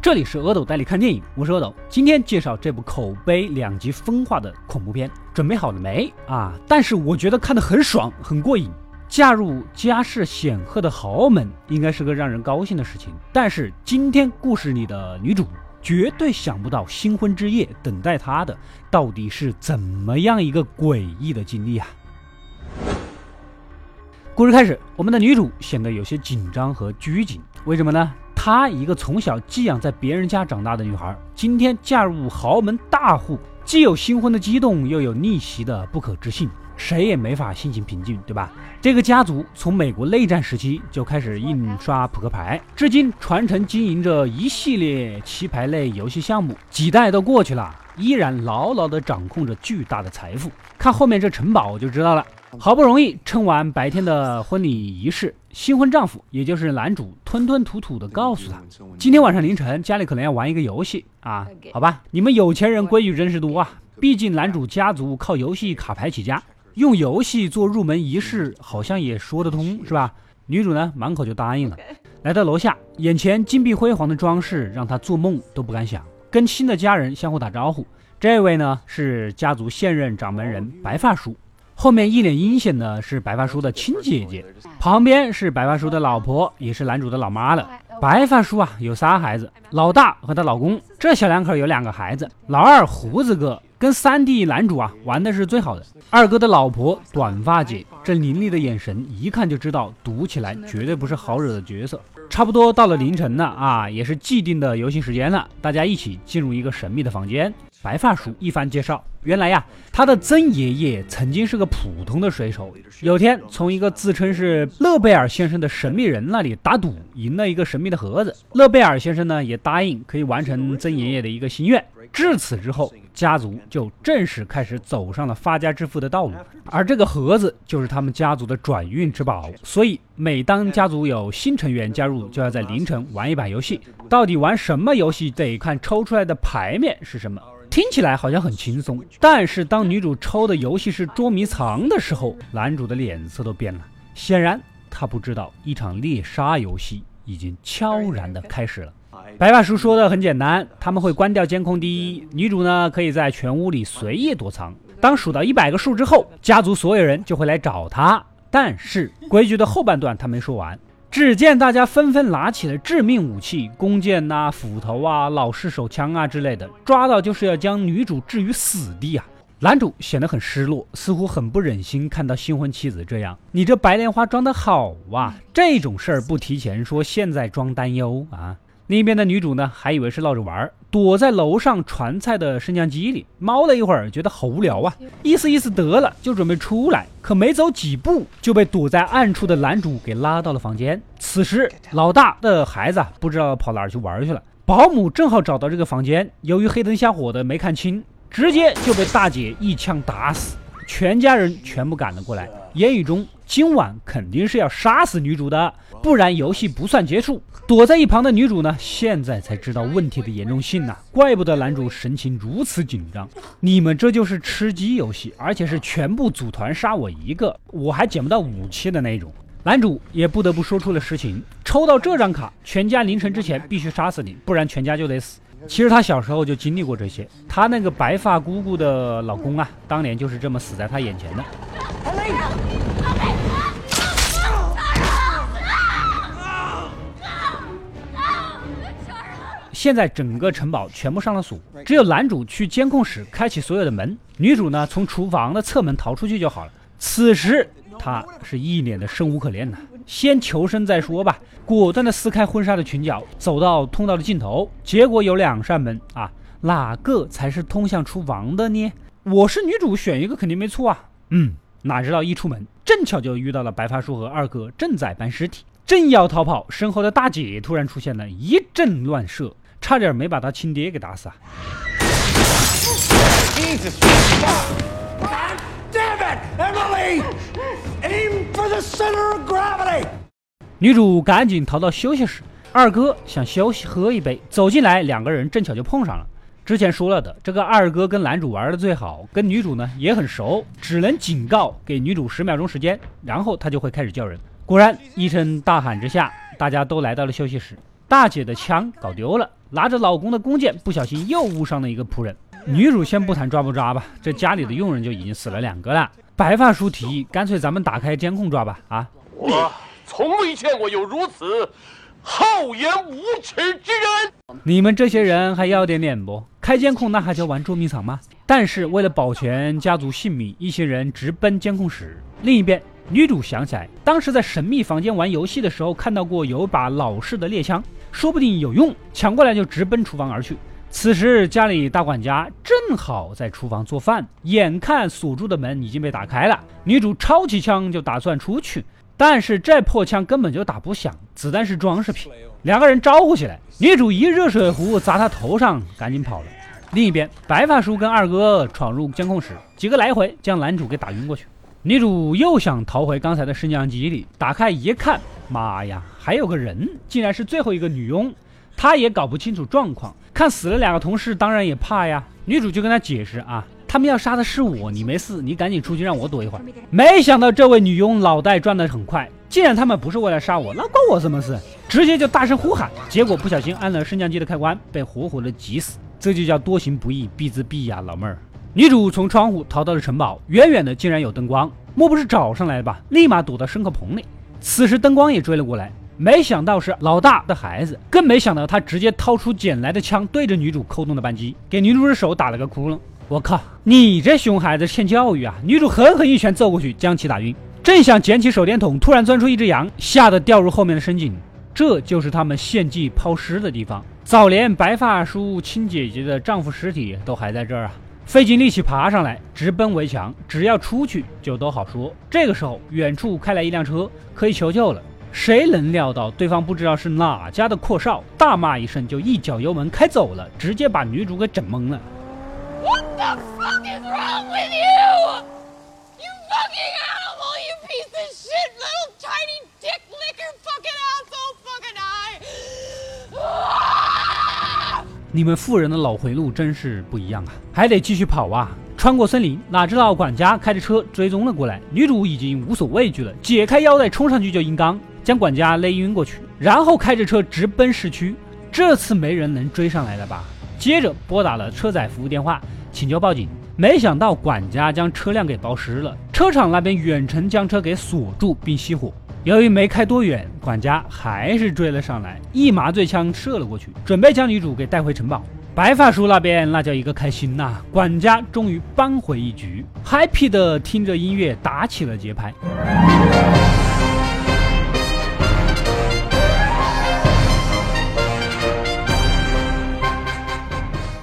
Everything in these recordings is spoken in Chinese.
这里是阿斗带你看电影，我是阿斗，今天介绍这部口碑两极分化的恐怖片，准备好了没啊？但是我觉得看得很爽，很过瘾。嫁入家世显赫的豪门，应该是个让人高兴的事情。但是今天故事里的女主，绝对想不到新婚之夜等待她的到底是怎么样一个诡异的经历啊！故事开始，我们的女主显得有些紧张和拘谨，为什么呢？她一个从小寄养在别人家长大的女孩，今天嫁入豪门大户，既有新婚的激动，又有逆袭的不可置信，谁也没法心情平静，对吧？这个家族从美国内战时期就开始印刷扑克牌，至今传承经营着一系列棋牌类游戏项目，几代都过去了，依然牢牢地掌控着巨大的财富。看后面这城堡就知道了。好不容易撑完白天的婚礼仪式，新婚丈夫也就是男主吞吞吐吐的告诉她，今天晚上凌晨家里可能要玩一个游戏啊，好吧，你们有钱人规矩真是多啊，毕竟男主家族靠游戏卡牌起家，用游戏做入门仪式好像也说得通是吧？女主呢满口就答应了，来到楼下，眼前金碧辉煌的装饰让她做梦都不敢想，跟新的家人相互打招呼，这位呢是家族现任掌门人白发叔。后面一脸阴险的是白发叔的亲姐姐，旁边是白发叔的老婆，也是男主的老妈了。白发叔啊，有仨孩子，老大和她老公，这小两口有两个孩子。老二胡子哥跟三弟男主啊玩的是最好的。二哥的老婆短发姐，这凌厉的眼神一看就知道赌起来绝对不是好惹的角色。差不多到了凌晨了啊，也是既定的游戏时间了，大家一起进入一个神秘的房间。白发叔一番介绍，原来呀，他的曾爷爷曾经是个普通的水手，有天从一个自称是勒贝尔先生的神秘人那里打赌，赢了一个神秘的盒子。勒贝尔先生呢也答应可以完成曾爷爷的一个心愿。至此之后，家族就正式开始走上了发家致富的道路，而这个盒子就是他们家族的转运之宝。所以，每当家族有新成员加入，就要在凌晨玩一把游戏。到底玩什么游戏，得看抽出来的牌面是什么。听起来好像很轻松，但是当女主抽的游戏是捉迷藏的时候，男主的脸色都变了。显然，他不知道一场猎杀游戏已经悄然的开始了。白发叔说的很简单，他们会关掉监控。第一，女主呢可以在全屋里随意躲藏。当数到一百个数之后，家族所有人就会来找她。但是规矩的后半段他没说完。只见大家纷纷拿起了致命武器，弓箭呐、斧头啊、老式手枪啊之类的，抓到就是要将女主置于死地啊！男主显得很失落，似乎很不忍心看到新婚妻子这样。你这白莲花装的好啊，这种事儿不提前说，现在装担忧啊！另一边的女主呢，还以为是闹着玩，躲在楼上传菜的升降机里猫了一会儿，觉得好无聊啊，意思意思得了，就准备出来，可没走几步就被躲在暗处的男主给拉到了房间。此时老大的孩子不知道跑哪儿去玩去了，保姆正好找到这个房间，由于黑灯瞎火的没看清，直接就被大姐一枪打死，全家人全部赶了过来，言语中今晚肯定是要杀死女主的，不然游戏不算结束。躲在一旁的女主呢，现在才知道问题的严重性呐，怪不得男主神情如此紧张。你们这就是吃鸡游戏，而且是全部组团杀我一个，我还捡不到武器的那种。男主也不得不说出了实情：抽到这张卡，全家凌晨之前必须杀死你，不然全家就得死。其实他小时候就经历过这些，他那个白发姑姑的老公啊，当年就是这么死在他眼前的。现在整个城堡全部上了锁，只有男主去监控室开启所有的门，女主呢从厨房的侧门逃出去就好了。此时他是一脸的生无可恋呐，先求生再说吧，果断的撕开婚纱的裙角，走到通道的尽头，结果有两扇门啊，哪个才是通向厨房的呢？我是女主，选一个肯定没错啊。嗯，哪知道一出门，正巧就遇到了白发叔和二哥正在搬尸体，正要逃跑，身后的大姐突然出现了，一阵乱射。差点没把他亲爹给打死啊！女主赶紧逃到休息室，二哥想休息喝一杯，走进来，两个人正巧就碰上了。之前说了的，这个二哥跟男主玩的最好，跟女主呢也很熟，只能警告给女主十秒钟时间，然后他就会开始叫人。果然，一声大喊之下，大家都来到了休息室。大姐的枪搞丢了，拿着老公的弓箭，不小心又误伤了一个仆人。女主先不谈抓不抓吧，这家里的佣人就已经死了两个了。白发叔提议，干脆咱们打开监控抓吧。啊，我从未见过有如此厚颜无耻之人。你们这些人还要点脸不？开监控那还叫玩捉迷藏吗？但是为了保全家族性命，一行人直奔监控室。另一边，女主想起来，当时在神秘房间玩游戏的时候，看到过有把老式的猎枪，说不定有用，抢过来就直奔厨房而去。此时家里大管家正好在厨房做饭，眼看锁住的门已经被打开了，女主抄起枪就打算出去，但是这破枪根本就打不响，子弹是装饰品。两个人招呼起来，女主一热水壶砸他头上，赶紧跑了。另一边，白发叔跟二哥闯入监控室，几个来回将男主给打晕过去。女主又想逃回刚才的升降机里，打开一看，妈呀，还有个人，竟然是最后一个女佣。她也搞不清楚状况，看死了两个同事，当然也怕呀。女主就跟他解释啊，他们要杀的是我，你没事，你赶紧出去让我躲一会儿。没想到这位女佣脑袋转得很快，既然他们不是为了杀我，那关我什么事？直接就大声呼喊，结果不小心按了升降机的开关，被活活的挤死。这就叫多行不义必自毙呀，老妹儿。女主从窗户逃到了城堡，远远的竟然有灯光，莫不是找上来的吧？立马躲到牲口棚里。此时灯光也追了过来，没想到是老大的孩子，更没想到他直接掏出捡来的枪，对着女主扣动了扳机，给女主的手打了个窟窿。我靠，你这熊孩子欠教育啊！女主狠狠一拳揍过去，将其打晕。正想捡起手电筒，突然钻出一只羊，吓得掉入后面的深井。这就是他们献祭抛尸的地方。早连白发叔亲姐姐的丈夫尸体都还在这儿啊！费尽力气爬上来，直奔围墙。只要出去就都好说。这个时候，远处开来一辆车，可以求救了。谁能料到对方不知道是哪家的阔少，大骂一声就一脚油门开走了，直接把女主给整懵了。What the fuck is wrong with you? 你们富人的脑回路真是不一样啊！还得继续跑啊！穿过森林，哪知道管家开着车追踪了过来。女主已经无所畏惧了，解开腰带冲上去就硬刚，将管家勒晕过去，然后开着车直奔市区。这次没人能追上来了吧？接着拨打了车载服务电话，请求报警。没想到管家将车辆给包尸了，车厂那边远程将车给锁住并熄火。由于没开多远，管家还是追了上来，一麻醉枪射了过去，准备将女主给带回城堡。白发叔那边那叫一个开心呐，管家终于扳回一局，happy 的听着音乐打起了节拍。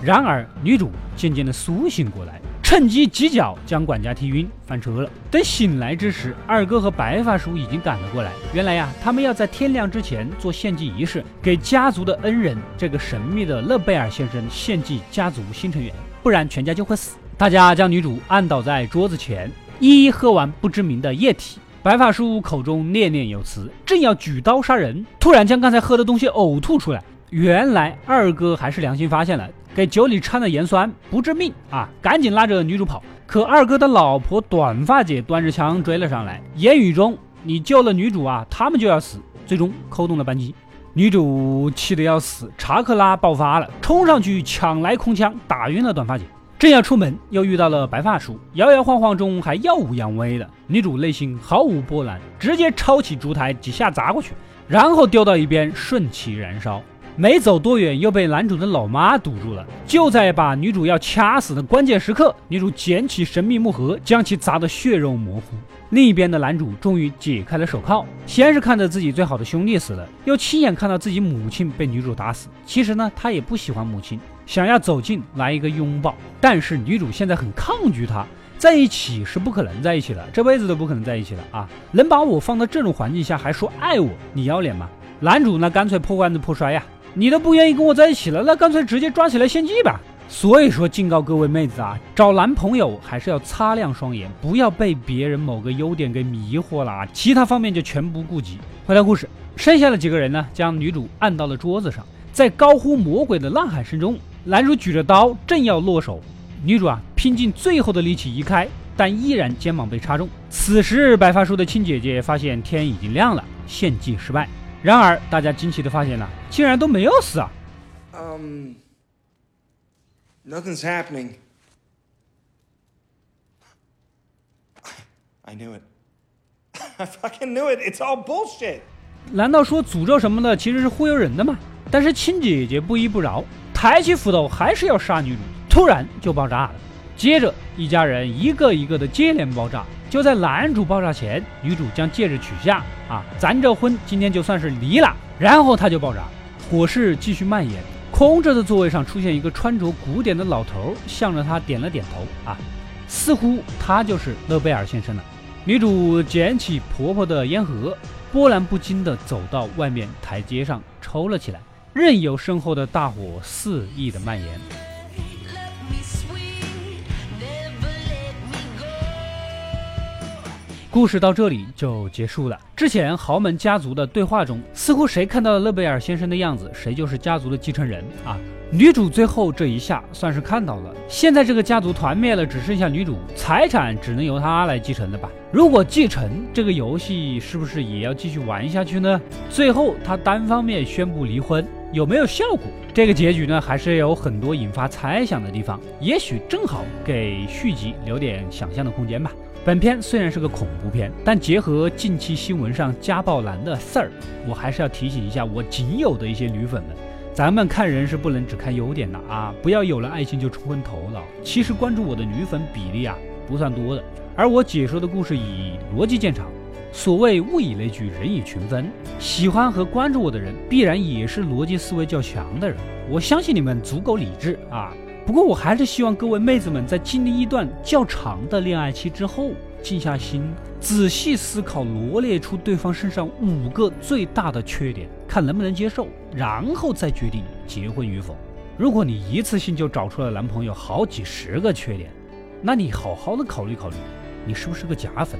然而，女主渐渐的苏醒过来。趁机几脚将管家踢晕，翻车了。等醒来之时，二哥和白发叔已经赶了过来。原来呀，他们要在天亮之前做献祭仪式，给家族的恩人这个神秘的勒贝尔先生献祭家族新成员，不然全家就会死。大家将女主按倒在桌子前，一一喝完不知名的液体。白发叔口中念念有词，正要举刀杀人，突然将刚才喝的东西呕吐出来。原来二哥还是良心发现了。给酒里掺了盐酸，不致命啊！赶紧拉着女主跑。可二哥的老婆短发姐端着枪追了上来，言语中你救了女主啊，他们就要死。最终扣动了扳机，女主气得要死，查克拉爆发了，冲上去抢来空枪，打晕了短发姐。正要出门，又遇到了白发叔，摇摇晃晃中还耀武扬威的。女主内心毫无波澜，直接抄起烛台几下砸过去，然后丢到一边，顺其燃烧。没走多远，又被男主的老妈堵住了。就在把女主要掐死的关键时刻，女主捡起神秘木盒，将其砸得血肉模糊。另一边的男主终于解开了手铐，先是看着自己最好的兄弟死了，又亲眼看到自己母亲被女主打死。其实呢，他也不喜欢母亲，想要走近来一个拥抱，但是女主现在很抗拒他，在一起是不可能在一起的，这辈子都不可能在一起了啊！能把我放到这种环境下还说爱我，你要脸吗？男主呢干脆破罐子破摔呀！你都不愿意跟我在一起了，那干脆直接抓起来献祭吧。所以说，警告各位妹子啊，找男朋友还是要擦亮双眼，不要被别人某个优点给迷惑了啊，其他方面就全不顾及。回到故事，剩下的几个人呢，将女主按到了桌子上，在高呼魔鬼的呐喊声中，男主举着刀正要落手，女主啊拼尽最后的力气移开，但依然肩膀被插中。此时，白发叔的亲姐姐发现天已经亮了，献祭失败。然而，大家惊奇的发现呢，竟然都没有死啊！Um, nothing's happening. I knew it. I fucking knew it. It's all bullshit. 难道说诅咒什么的其实是忽悠人的吗？但是亲姐姐不依不饶，抬起斧头还是要杀女主，突然就爆炸了。接着，一家人一个一个的接连爆炸。就在男主爆炸前，女主将戒指取下，啊，咱这婚今天就算是离了。然后他就爆炸，火势继续蔓延。空着的座位上出现一个穿着古典的老头，向着他点了点头，啊，似乎他就是勒贝尔先生了。女主捡起婆婆的烟盒，波澜不惊地走到外面台阶上抽了起来，任由身后的大火肆意的蔓延。故事到这里就结束了。之前豪门家族的对话中，似乎谁看到了勒贝尔先生的样子，谁就是家族的继承人啊。女主最后这一下算是看到了。现在这个家族团灭了，只剩下女主，财产只能由她来继承了吧？如果继承这个游戏，是不是也要继续玩下去呢？最后她单方面宣布离婚，有没有效果？这个结局呢，还是有很多引发猜想的地方。也许正好给续集留点想象的空间吧。本片虽然是个恐怖片，但结合近期新闻上家暴男的事儿，我还是要提醒一下我仅有的一些女粉们：咱们看人是不能只看优点的啊！不要有了爱情就冲昏头脑。其实关注我的女粉比例啊不算多的，而我解说的故事以逻辑见长。所谓物以类聚，人以群分，喜欢和关注我的人必然也是逻辑思维较强的人。我相信你们足够理智啊。不过，我还是希望各位妹子们在经历一段较长的恋爱期之后，静下心，仔细思考，罗列出对方身上五个最大的缺点，看能不能接受，然后再决定结婚与否。如果你一次性就找出了男朋友好几十个缺点，那你好好的考虑考虑，你是不是个假粉？